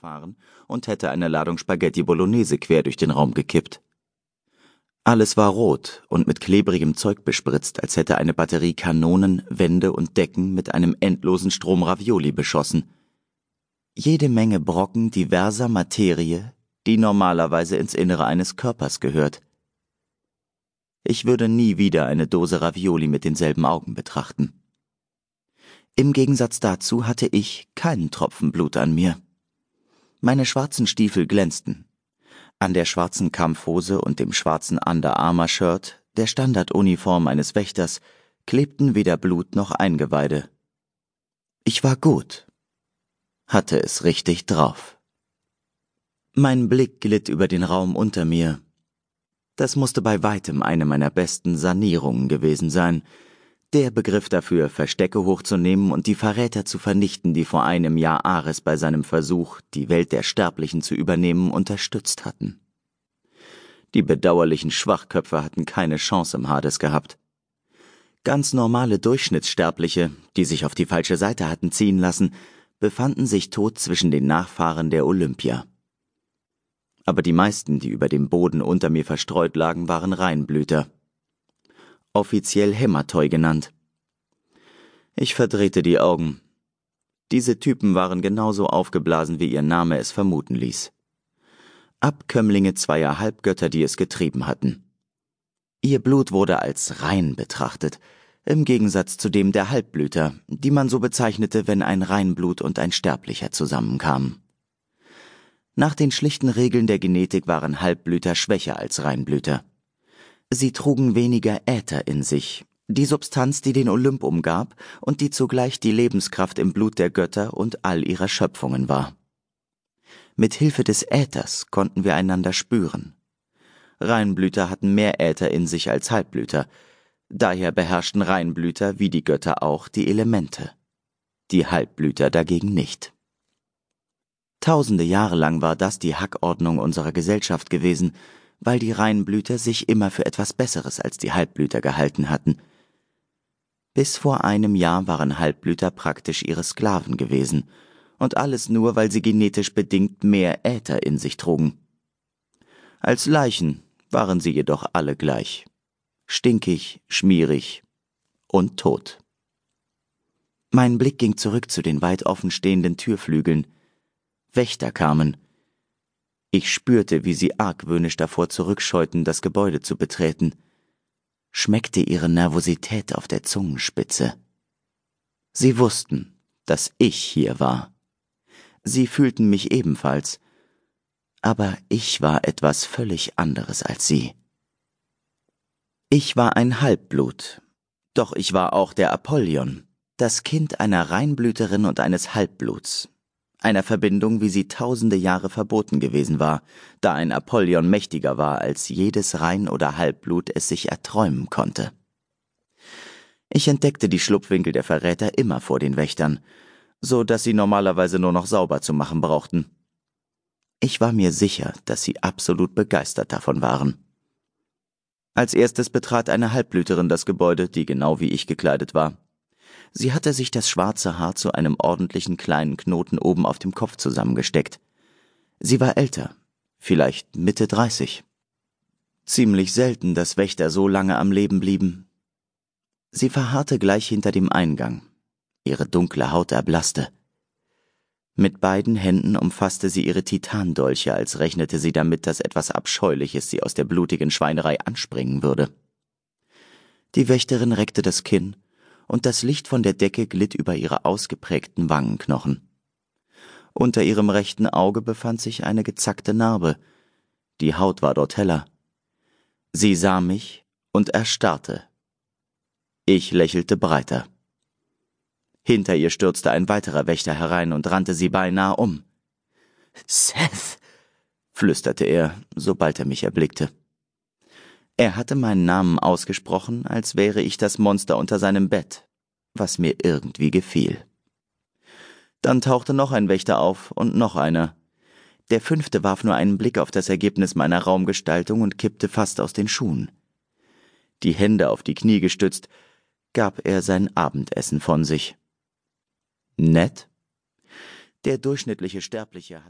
gefahren und hätte eine Ladung Spaghetti Bolognese quer durch den Raum gekippt. Alles war rot und mit klebrigem Zeug bespritzt, als hätte eine Batterie Kanonen, Wände und Decken mit einem endlosen Strom Ravioli beschossen. Jede Menge Brocken diverser Materie, die normalerweise ins Innere eines Körpers gehört. Ich würde nie wieder eine Dose Ravioli mit denselben Augen betrachten. Im Gegensatz dazu hatte ich keinen Tropfen Blut an mir. Meine schwarzen Stiefel glänzten. An der schwarzen Kampfhose und dem schwarzen Under Armour Shirt, der Standarduniform eines Wächters, klebten weder Blut noch Eingeweide. Ich war gut, hatte es richtig drauf. Mein Blick glitt über den Raum unter mir. Das musste bei weitem eine meiner besten Sanierungen gewesen sein, der Begriff dafür, Verstecke hochzunehmen und die Verräter zu vernichten, die vor einem Jahr Ares bei seinem Versuch, die Welt der Sterblichen zu übernehmen, unterstützt hatten. Die bedauerlichen Schwachköpfe hatten keine Chance im Hades gehabt. Ganz normale Durchschnittssterbliche, die sich auf die falsche Seite hatten ziehen lassen, befanden sich tot zwischen den Nachfahren der Olympia. Aber die meisten, die über dem Boden unter mir verstreut lagen, waren Reinblüter offiziell Hämatoi genannt. Ich verdrehte die Augen. Diese Typen waren genauso aufgeblasen, wie ihr Name es vermuten ließ. Abkömmlinge zweier Halbgötter, die es getrieben hatten. Ihr Blut wurde als rein betrachtet, im Gegensatz zu dem der Halbblüter, die man so bezeichnete, wenn ein Reinblut und ein Sterblicher zusammenkamen. Nach den schlichten Regeln der Genetik waren Halbblüter schwächer als Reinblüter. Sie trugen weniger Äther in sich, die Substanz, die den Olymp umgab und die zugleich die Lebenskraft im Blut der Götter und all ihrer Schöpfungen war. Mit Hilfe des Äthers konnten wir einander spüren. Reinblüter hatten mehr Äther in sich als Halbblüter, daher beherrschten Reinblüter wie die Götter auch die Elemente, die Halbblüter dagegen nicht. Tausende Jahre lang war das die Hackordnung unserer Gesellschaft gewesen, weil die Reinblüter sich immer für etwas Besseres als die Halbblüter gehalten hatten. Bis vor einem Jahr waren Halbblüter praktisch ihre Sklaven gewesen, und alles nur, weil sie genetisch bedingt mehr Äther in sich trugen. Als Leichen waren sie jedoch alle gleich. Stinkig, schmierig und tot. Mein Blick ging zurück zu den weit offen stehenden Türflügeln. Wächter kamen, ich spürte, wie sie argwöhnisch davor zurückscheuten, das Gebäude zu betreten, schmeckte ihre Nervosität auf der Zungenspitze. Sie wussten, dass ich hier war. Sie fühlten mich ebenfalls, aber ich war etwas völlig anderes als sie. Ich war ein Halbblut, doch ich war auch der Apollyon, das Kind einer Reinblüterin und eines Halbbluts, einer Verbindung, wie sie tausende Jahre verboten gewesen war, da ein Apollyon mächtiger war, als jedes Rein- oder Halbblut es sich erträumen konnte. Ich entdeckte die Schlupfwinkel der Verräter immer vor den Wächtern, so dass sie normalerweise nur noch sauber zu machen brauchten. Ich war mir sicher, dass sie absolut begeistert davon waren. Als erstes betrat eine Halbblüterin das Gebäude, die genau wie ich gekleidet war. Sie hatte sich das schwarze Haar zu einem ordentlichen kleinen Knoten oben auf dem Kopf zusammengesteckt. Sie war älter, vielleicht Mitte dreißig. Ziemlich selten, dass Wächter so lange am Leben blieben. Sie verharrte gleich hinter dem Eingang. Ihre dunkle Haut erblasste. Mit beiden Händen umfasste sie ihre Titandolche, als rechnete sie damit, dass etwas Abscheuliches sie aus der blutigen Schweinerei anspringen würde. Die Wächterin reckte das Kinn und das Licht von der Decke glitt über ihre ausgeprägten Wangenknochen. Unter ihrem rechten Auge befand sich eine gezackte Narbe. Die Haut war dort heller. Sie sah mich und erstarrte. Ich lächelte breiter. Hinter ihr stürzte ein weiterer Wächter herein und rannte sie beinahe um. Seth, flüsterte er, sobald er mich erblickte. Er hatte meinen Namen ausgesprochen, als wäre ich das Monster unter seinem Bett, was mir irgendwie gefiel. Dann tauchte noch ein Wächter auf und noch einer. Der fünfte warf nur einen Blick auf das Ergebnis meiner Raumgestaltung und kippte fast aus den Schuhen. Die Hände auf die Knie gestützt, gab er sein Abendessen von sich. Nett? Der durchschnittliche Sterbliche hatte